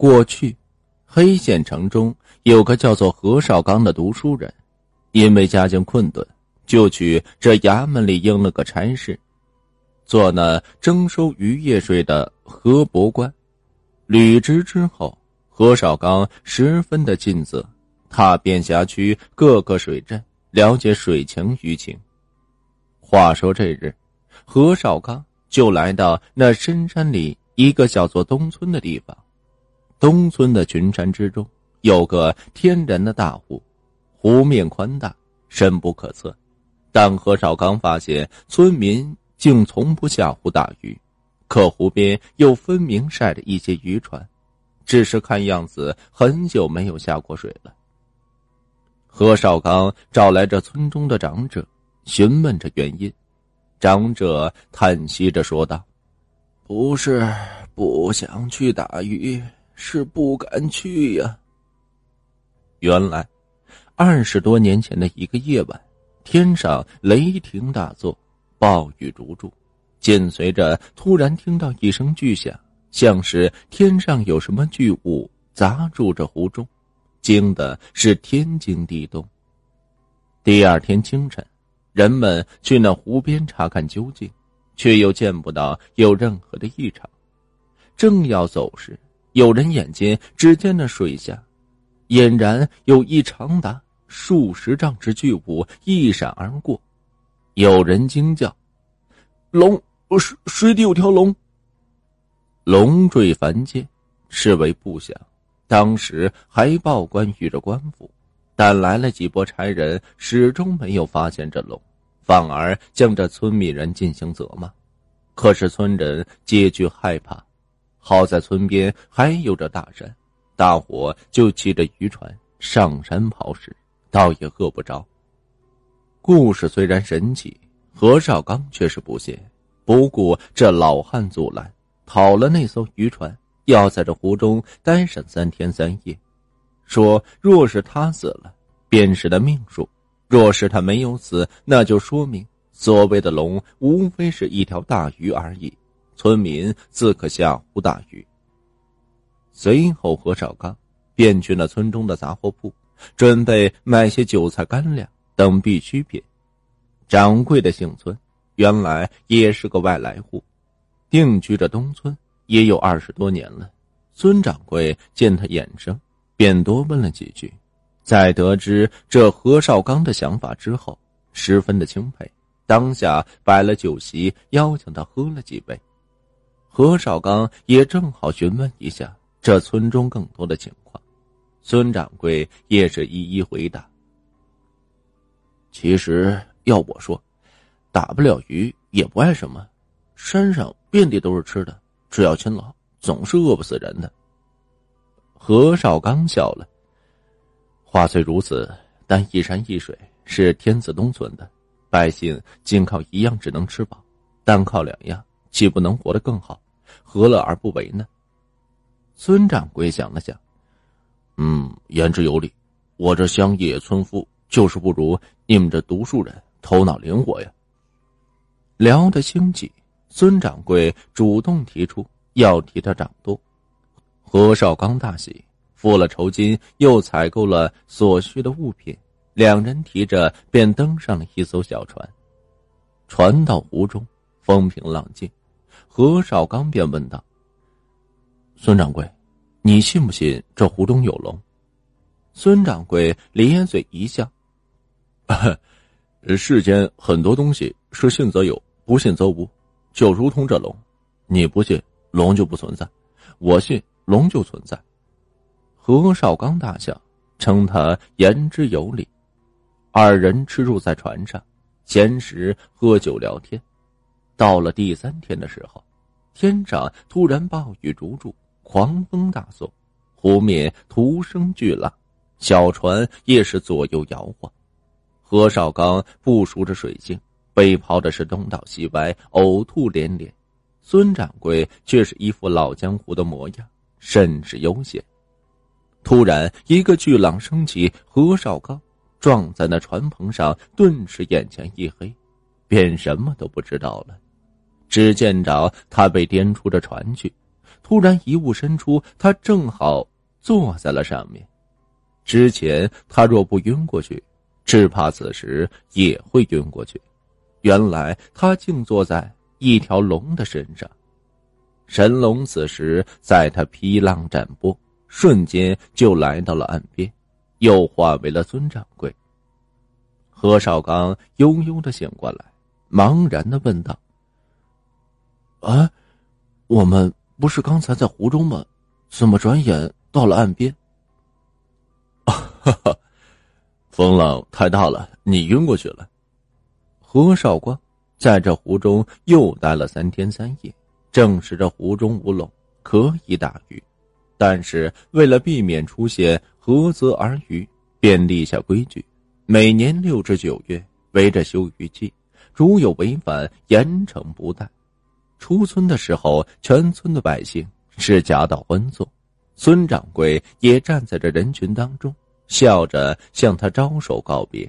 过去，黑县城中有个叫做何绍刚的读书人，因为家境困顿，就去这衙门里应了个差事，做那征收渔业税的河伯官。履职之后，何绍刚十分的尽责，踏遍辖区各个水镇，了解水情舆情。话说这日，何绍刚就来到那深山里一个叫做东村的地方。东村的群山之中有个天然的大湖，湖面宽大，深不可测。但何绍刚发现村民竟从不下湖打鱼。可湖边又分明晒着一些渔船，只是看样子很久没有下过水了。何绍刚找来这村中的长者，询问着原因。长者叹息着说道：“不是不想去打鱼，是不敢去呀。”原来，二十多年前的一个夜晚，天上雷霆大作，暴雨如注。紧随着，突然听到一声巨响，像是天上有什么巨物砸住这湖中，惊的是天惊地动。第二天清晨，人们去那湖边查看究竟，却又见不到有任何的异常。正要走时，有人眼睛只见那水下，俨然有一长达数十丈之巨物一闪而过，有人惊叫：“龙！”水水底有条龙，龙坠凡间，是为不祥。当时还报官遇着官府，但来了几波差人，始终没有发现这龙，反而将这村民人进行责骂。可是村人皆惧害怕，好在村边还有着大山，大伙就骑着渔船上山刨食，倒也饿不着。故事虽然神奇，何绍刚却是不信。不顾这老汉阻拦，讨了那艘渔船，要在这湖中待上三天三夜。说若是他死了，便是他命数；若是他没有死，那就说明所谓的龙无非是一条大鱼而已。村民自可下湖打鱼。随后，何绍刚便去了村中的杂货铺，准备买些韭菜、干粮等必需品。掌柜的姓村。原来也是个外来户，定居着东村也有二十多年了。孙掌柜见他眼生，便多问了几句。在得知这何绍刚的想法之后，十分的钦佩，当下摆了酒席，邀请他喝了几杯。何绍刚也正好询问一下这村中更多的情况，孙掌柜也是一一回答。其实要我说。打不了鱼也不碍什么，山上遍地都是吃的，只要勤劳，总是饿不死人的。何绍刚笑了。话虽如此，但一山一水是天子东村的，百姓仅靠一样只能吃饱，单靠两样岂不能活得更好？何乐而不为呢？孙掌柜想了想，嗯，言之有理。我这乡野村夫就是不如你们这读书人头脑灵活呀。聊得兴起，孙掌柜主动提出要替他掌舵。何绍刚大喜，付了酬金，又采购了所需的物品，两人提着便登上了一艘小船。船到湖中，风平浪静，何绍刚便问道：“孙掌柜，你信不信这湖中有龙？”孙掌柜咧嘴一笑：“ 世间很多东西是信则有。”不信则无，就如同这龙，你不信龙就不存在，我信龙就存在。何绍刚大笑，称他言之有理。二人吃住在船上，闲时喝酒聊天。到了第三天的时候，天上突然暴雨如注，狂风大作，湖面突生巨浪，小船也是左右摇晃。何绍刚不熟着水性。被抛的是东倒西歪，呕吐连连。孙掌柜却是一副老江湖的模样，甚是悠闲。突然，一个巨浪升起，何绍刚撞在那船棚上，顿时眼前一黑，便什么都不知道了。只见着他被颠出这船去，突然一物伸出，他正好坐在了上面。之前他若不晕过去，只怕此时也会晕过去。原来他竟坐在一条龙的身上。神龙此时在他劈浪斩波，瞬间就来到了岸边，又化为了孙掌柜。何少刚悠悠的醒过来，茫然的问道：“啊，我们不是刚才在湖中吗？怎么转眼到了岸边？”“哈哈，风浪太大了，你晕过去了。”何少光在这湖中又待了三天三夜，证实这湖中无龙，可以打鱼。但是为了避免出现涸泽而渔，便立下规矩。每年六至九月为着休渔期，如有违反，严惩不贷。出村的时候，全村的百姓是夹道欢送，孙掌柜也站在这人群当中，笑着向他招手告别。